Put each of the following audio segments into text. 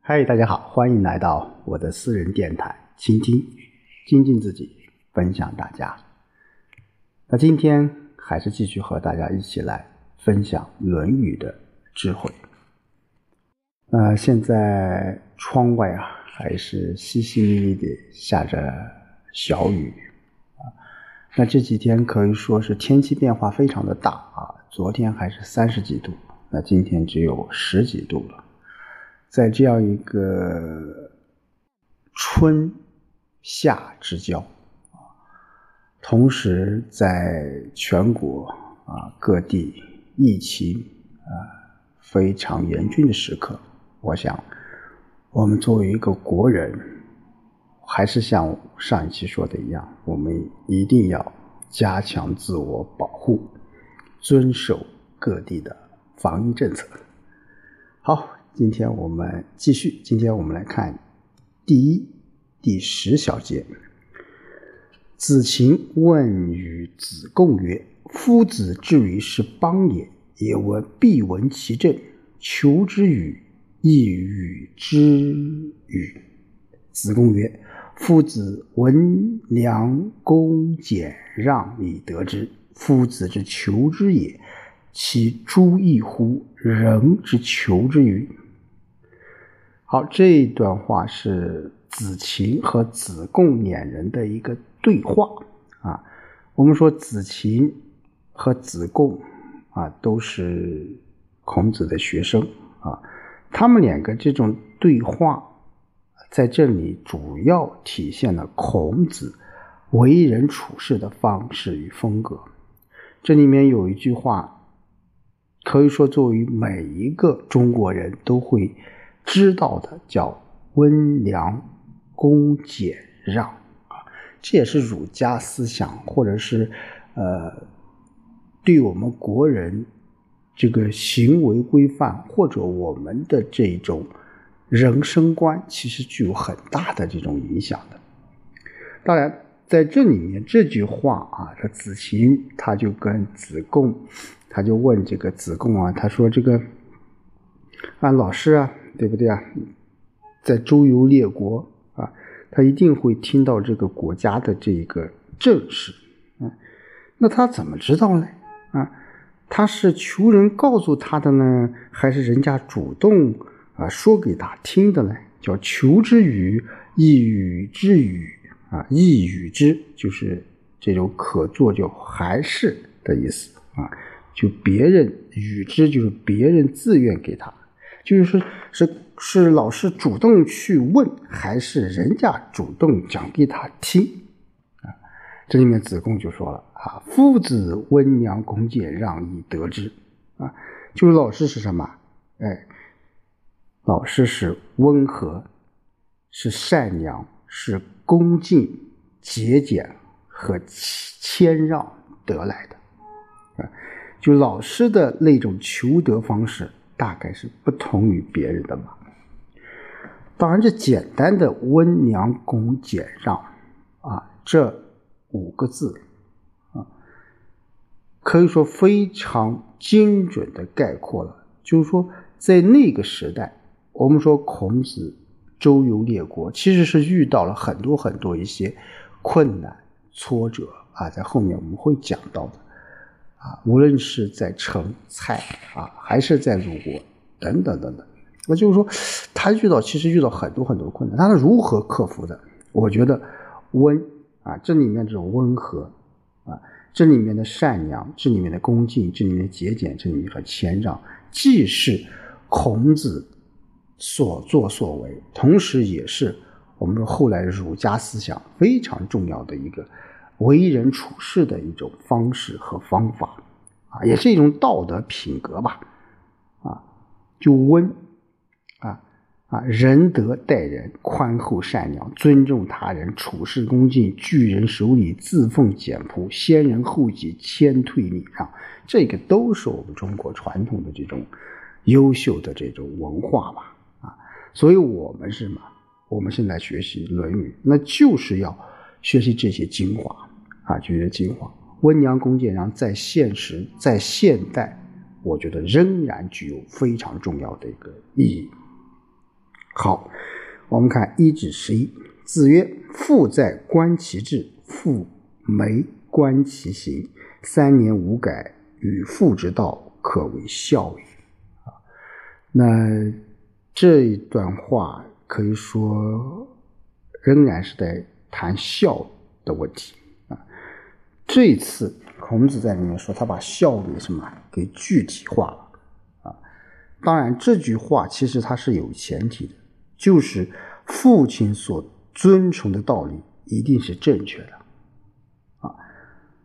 嗨，大家好，欢迎来到我的私人电台，倾听、精进自己，分享大家。那今天还是继续和大家一起来分享《论语》的智慧。那现在窗外啊，还是淅淅沥沥的下着小雨啊。那这几天可以说是天气变化非常的大啊，昨天还是三十几度，那今天只有十几度了。在这样一个春夏之交啊，同时在全国啊各地疫情啊非常严峻的时刻，我想我们作为一个国人，还是像上一期说的一样，我们一定要加强自我保护，遵守各地的防疫政策。好。今天我们继续。今天我们来看第一第十小节。子禽问于子贡曰：“夫子至于是邦也，也闻必闻其政，求之与，亦与之与。”子贡曰：“夫子闻良恭俭让以得之。夫子之求之也，其诸异乎人之求之与？”好，这一段话是子禽和子贡两人的一个对话啊。我们说子禽和子贡啊都是孔子的学生啊，他们两个这种对话在这里主要体现了孔子为人处事的方式与风格。这里面有一句话，可以说作为每一个中国人都会。知道的叫温良恭俭让啊，这也是儒家思想，或者是呃，对我们国人这个行为规范或者我们的这种人生观，其实具有很大的这种影响的。当然，在这里面这句话啊，这子禽他就跟子贡，他就问这个子贡啊，他说这个啊，老师啊。对不对啊？在周游列国啊，他一定会听到这个国家的这个政事啊。那他怎么知道呢？啊，他是求人告诉他的呢，还是人家主动啊说给他听的呢？叫求之语，亦与之语啊，亦与之，就是这种可做就还是的意思啊。就别人与之，就是别人自愿给他。就是说，是是老师主动去问，还是人家主动讲给他听啊？这里面子贡就说了啊：“夫子温良恭俭让以得之啊。”就是老师是什么？哎，老师是温和，是善良，是恭敬、节俭和谦让得来的啊。就老师的那种求得方式。大概是不同于别人的吧。当然，这简单的温良恭俭让啊，这五个字啊，可以说非常精准的概括了。就是说，在那个时代，我们说孔子周游列国，其实是遇到了很多很多一些困难挫折啊，在后面我们会讲到的。无论是在成蔡啊，还是在鲁国等等等等，那就是说，他遇到其实遇到很多很多困难，他是如何克服的？我觉得温啊，这里面这种温和啊，这里面的善良，这里面的恭敬，这里面的节俭，这里面的谦让，既是孔子所作所为，同时也是我们说后来儒家思想非常重要的一个。为人处事的一种方式和方法，也是一种道德品格吧，啊，就温，啊啊，仁德待人，宽厚善良，尊重他人，处事恭敬，拒人守礼，自奉简朴，先人后己，谦退礼让，这个都是我们中国传统的这种优秀的这种文化吧，啊，所以我们是嘛，我们现在学习《论语》，那就是要学习这些精华。啊，就是精华。温良恭俭让在现实，在现代，我觉得仍然具有非常重要的一个意义。好，我们看一至十一。子曰：“父在，观其志；父没，观其行。三年无改，与父之道，可为孝也。”啊，那这一段话可以说仍然是在谈孝的问题。这次，孔子在里面说，他把孝给什么给具体化了啊。当然，这句话其实它是有前提的，就是父亲所。尊崇的道理一定是正确的，啊，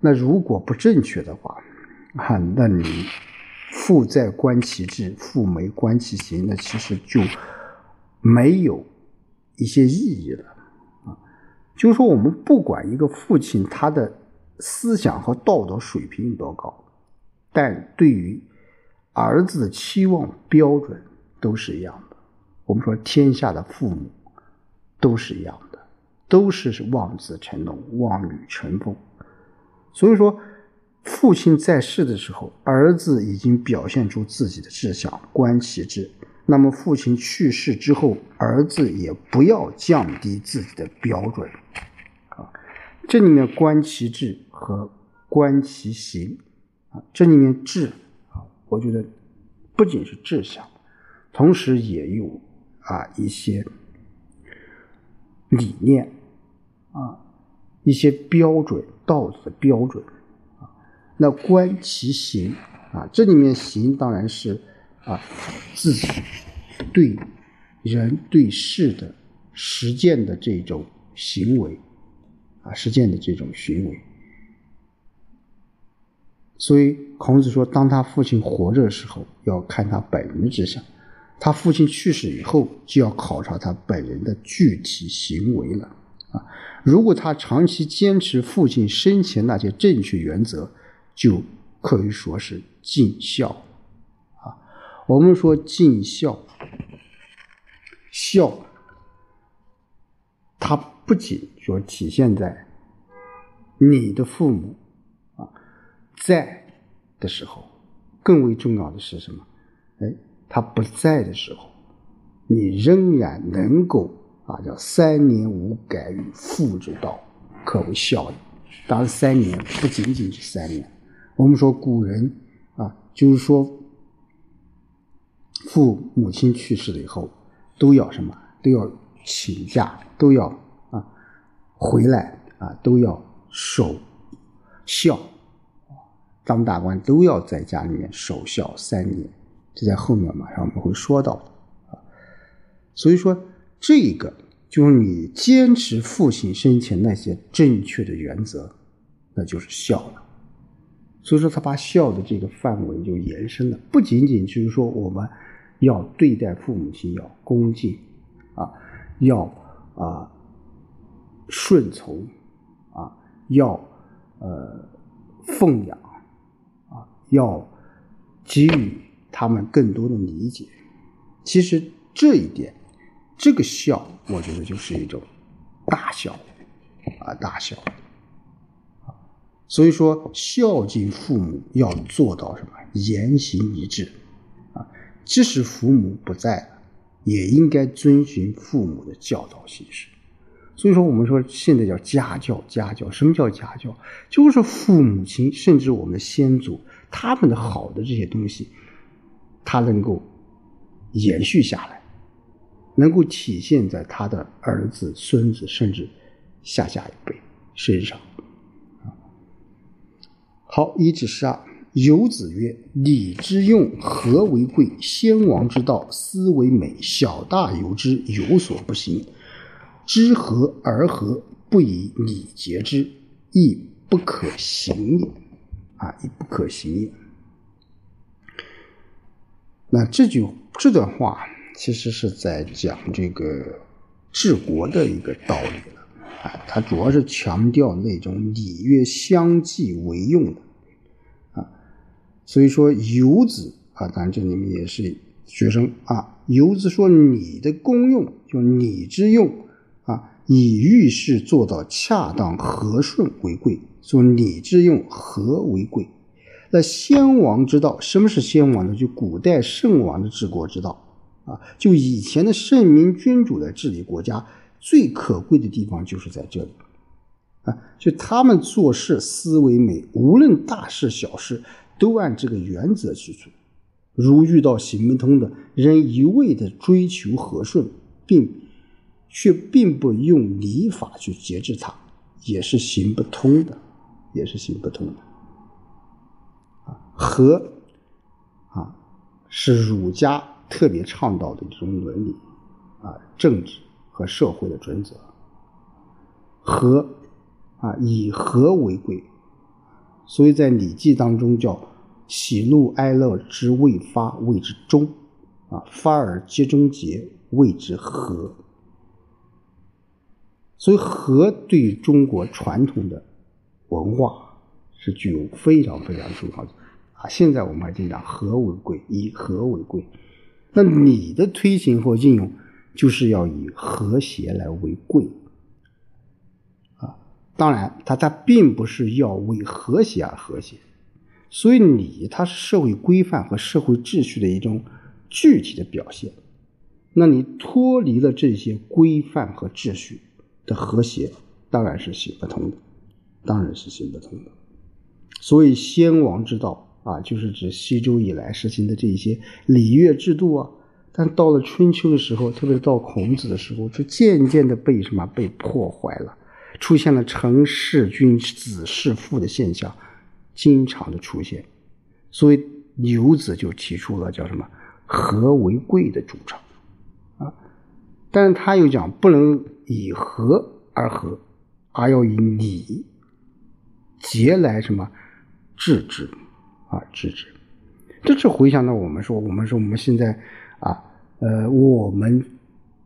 那如果不正确的话，啊，那你父在观其志，父没观其行，那其实就没有一些意义了，啊，就是说我们不管一个父亲他的思想和道德水平有多高，但对于儿子的期望标准都是一样的。我们说天下的父母。都是一样的，都是望子成龙、望女成凤。所以说，父亲在世的时候，儿子已经表现出自己的志向，观其志。那么，父亲去世之后，儿子也不要降低自己的标准啊。这里面观其志和观其行啊，这里面志啊，我觉得不仅是志向，同时也有啊一些。理念啊，一些标准道德的标准啊，那观其行啊，这里面行当然是啊自己对人对事的实践的这种行为啊，实践的这种行为。所以孔子说，当他父亲活着的时候，要看他本人的志向。他父亲去世以后，就要考察他本人的具体行为了啊！如果他长期坚持父亲生前那些正确原则，就可以说是尽孝啊。我们说尽孝，孝，它不仅说体现在你的父母在的时候，更为重要的是什么？哎。他不在的时候，你仍然能够啊，叫三年无改于父之道，可谓孝矣。当然，三年不仅仅是三年。我们说古人啊，就是说父母亲去世了以后，都要什么？都要请假，都要啊回来啊，都要守孝，当大官都要在家里面守孝三年。这在后面马上我们会说到啊，所以说这个就是你坚持父亲生前那些正确的原则，那就是孝了。所以说他把孝的这个范围就延伸了，不仅仅就是说我们要对待父母亲要恭敬啊，要啊顺从啊，要呃奉养，要给予。他们更多的理解，其实这一点，这个孝，我觉得就是一种大孝啊，大孝。所以说，孝敬父母要做到什么？言行一致啊。即使父母不在了，也应该遵循父母的教导形式。所以说，我们说现在叫家教，家教。什么叫家教？就是父母亲，甚至我们的先祖，他们的好的这些东西。他能够延续下来，能够体现在他的儿子、孙子，甚至下下一辈身上。好，一至十二。有子曰：“礼之用，和为贵。先王之道，斯为美。小大由之，有所不行。知和而和，不以礼节之，亦不可行也。”啊，亦不可行也。那这句这段话其实是在讲这个治国的一个道理了，啊，它主要是强调那种礼乐相济为用的，啊，所以说游子啊，当然这里面也是学生啊，游子说礼的功用就礼之用啊，以遇事做到恰当和顺为贵，说礼之用和为贵。那先王之道，什么是先王呢？就古代圣王的治国之道啊，就以前的圣明君主来治理国家，最可贵的地方就是在这里，啊，就他们做事思维美，无论大事小事都按这个原则去做。如遇到行不通的，仍一味的追求和顺，并却并不用礼法去节制它，也是行不通的，也是行不通的。啊，和啊是儒家特别倡导的一种伦理啊，政治和社会的准则。和啊以和为贵，所以在《礼记》当中叫。喜怒哀乐之未发，谓之中；啊，发而皆中节，谓之和。所以，和对中国传统的文化是具有非常非常重要的。啊，现在我们还经常和为贵，以和为贵。那你的推行和应用，就是要以和谐来为贵。啊，当然，它它并不是要为和谐而和谐。所以，礼它是社会规范和社会秩序的一种具体的表现。那你脱离了这些规范和秩序的和谐，当然是行不通的，当然是行不通的。所以，先王之道啊，就是指西周以来实行的这些礼乐制度啊。但到了春秋的时候，特别是到孔子的时候，就渐渐的被什么被破坏了，出现了成事君子弑父的现象。经常的出现，所以牛子就提出了叫什么“和为贵”的主张啊，但是他又讲不能以和而和，而要以礼节来什么治之啊治之。这是回想到我们说，我们说我们现在啊呃，我们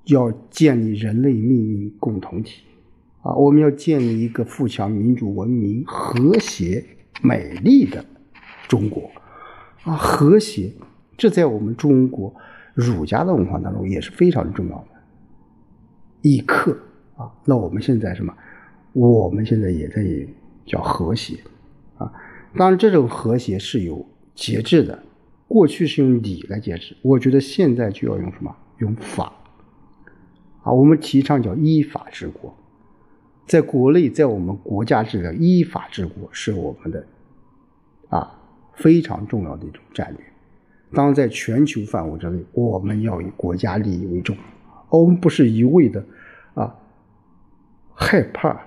要建立人类命运共同体啊，我们要建立一个富强、民主、文明、和谐。美丽的中国啊，和谐，这在我们中国儒家的文化当中也是非常重要的一课啊。那我们现在什么？我们现在也在叫和谐啊。当然，这种和谐是有节制的。过去是用礼来节制，我觉得现在就要用什么？用法啊。我们提倡叫依法治国。在国内，在我们国家治的依法治国是我们的啊非常重要的一种战略。当在全球范围之内，我们要以国家利益为重，我们不是一味的啊害怕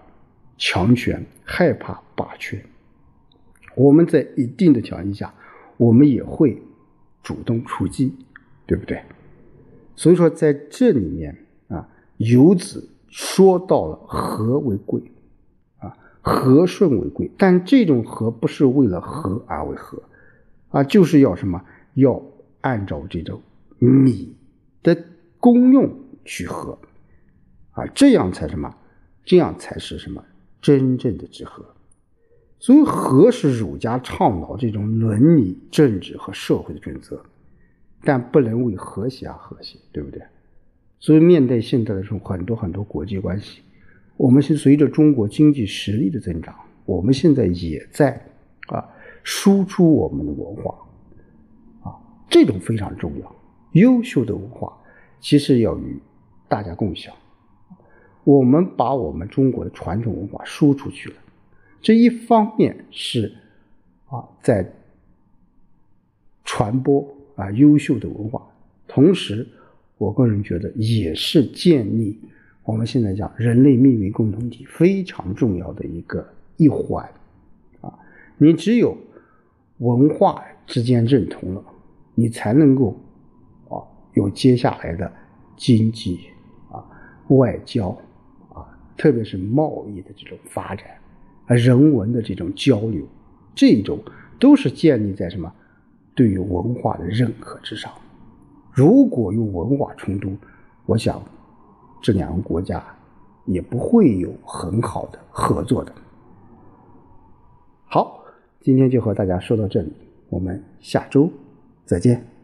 强权、害怕霸权。我们在一定的条件下，我们也会主动出击，对不对？所以说，在这里面啊，游子。说到了和为贵，啊，和顺为贵，但这种和不是为了和而为和，啊，就是要什么？要按照这种你的功用去和，啊，这样才什么？这样才是什么？真正的之和。所以和是儒家倡导这种伦理、政治和社会的准则，但不能为和谐而和谐，对不对？所以，面对现在的这种很多很多国际关系，我们是随着中国经济实力的增长，我们现在也在啊输出我们的文化，啊，这种非常重要。优秀的文化其实要与大家共享。我们把我们中国的传统文化输出去了，这一方面是啊在传播啊优秀的文化，同时。我个人觉得也是建立我们现在讲人类命运共同体非常重要的一个一环啊！你只有文化之间认同了，你才能够啊有接下来的经济啊、外交，特别是贸易的这种发展啊、人文的这种交流，这种都是建立在什么对于文化的认可之上。如果有文化冲突，我想这两个国家也不会有很好的合作的。好，今天就和大家说到这里，我们下周再见。